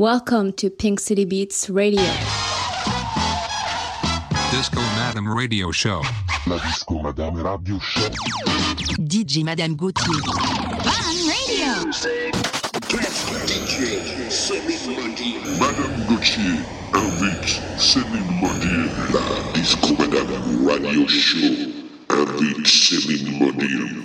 Welcome to Pink City Beats Radio. Disco Madam Radio Show. La Disco Madame Radio Show. DJ Madame Gauthier. Madame Gauthier invite Céline Modier. La Disco Madame Radio Show invite Céline Modier.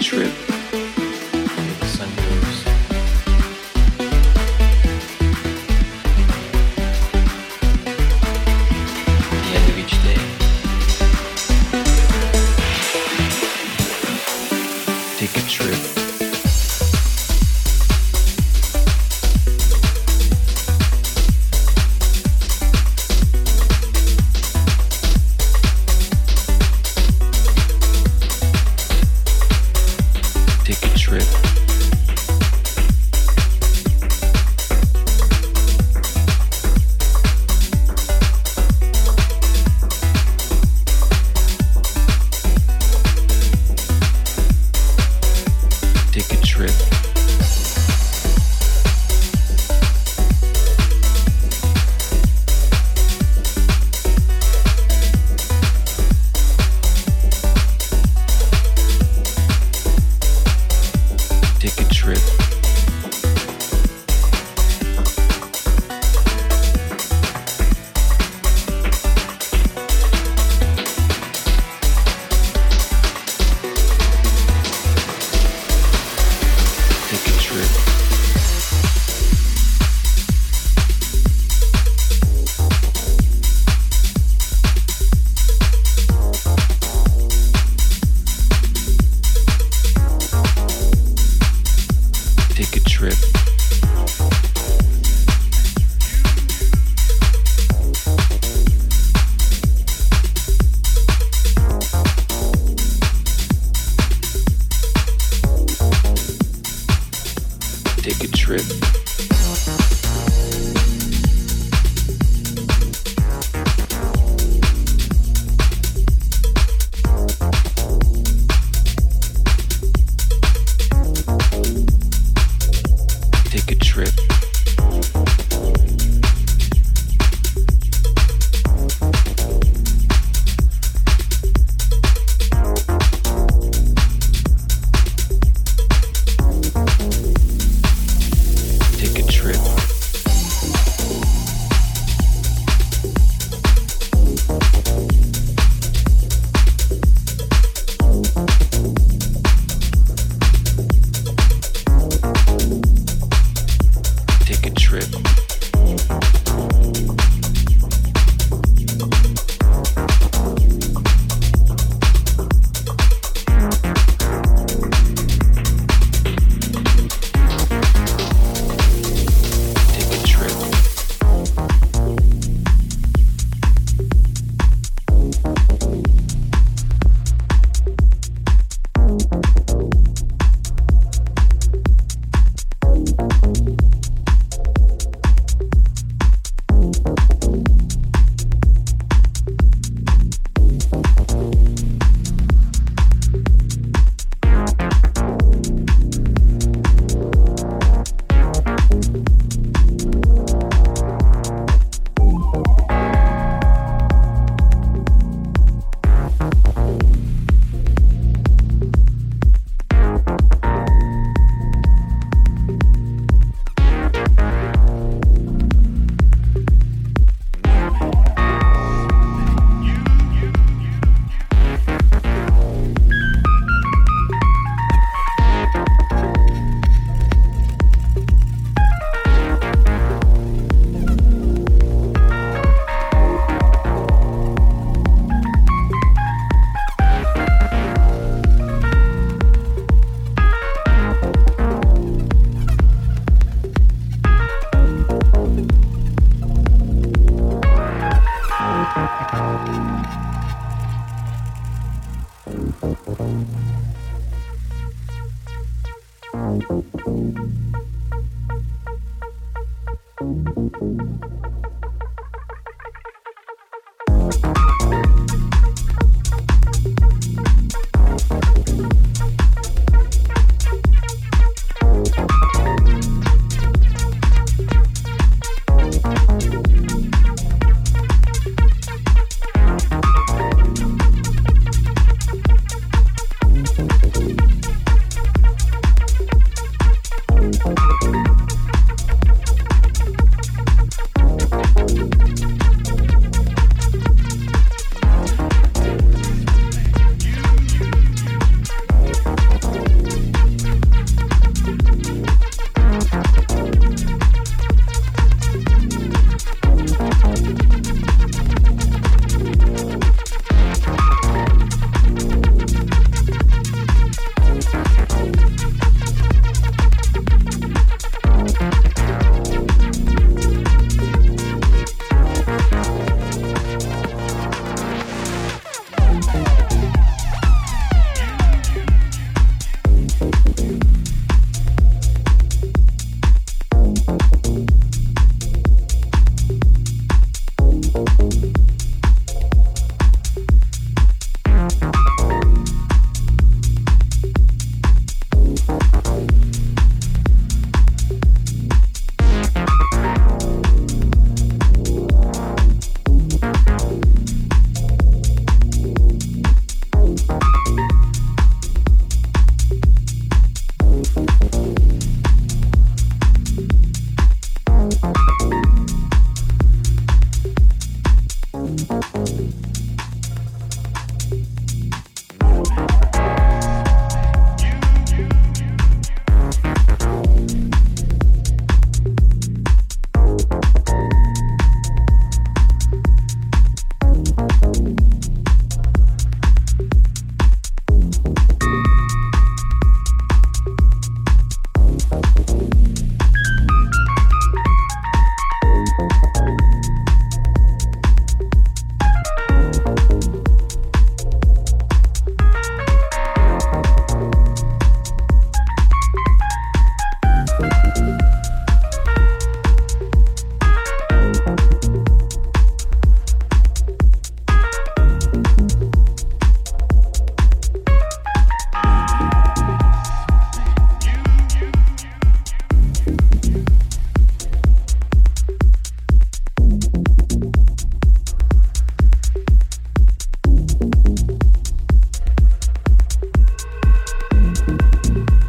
Take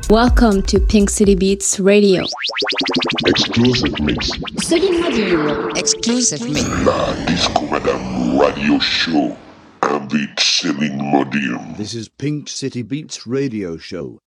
Welcome to Pink City Beats Radio. Exclusive mix. Céline Module. Exclusive mix. La Disco Madame Radio Show. Invite Céline Modium. This is Pink City Beats Radio Show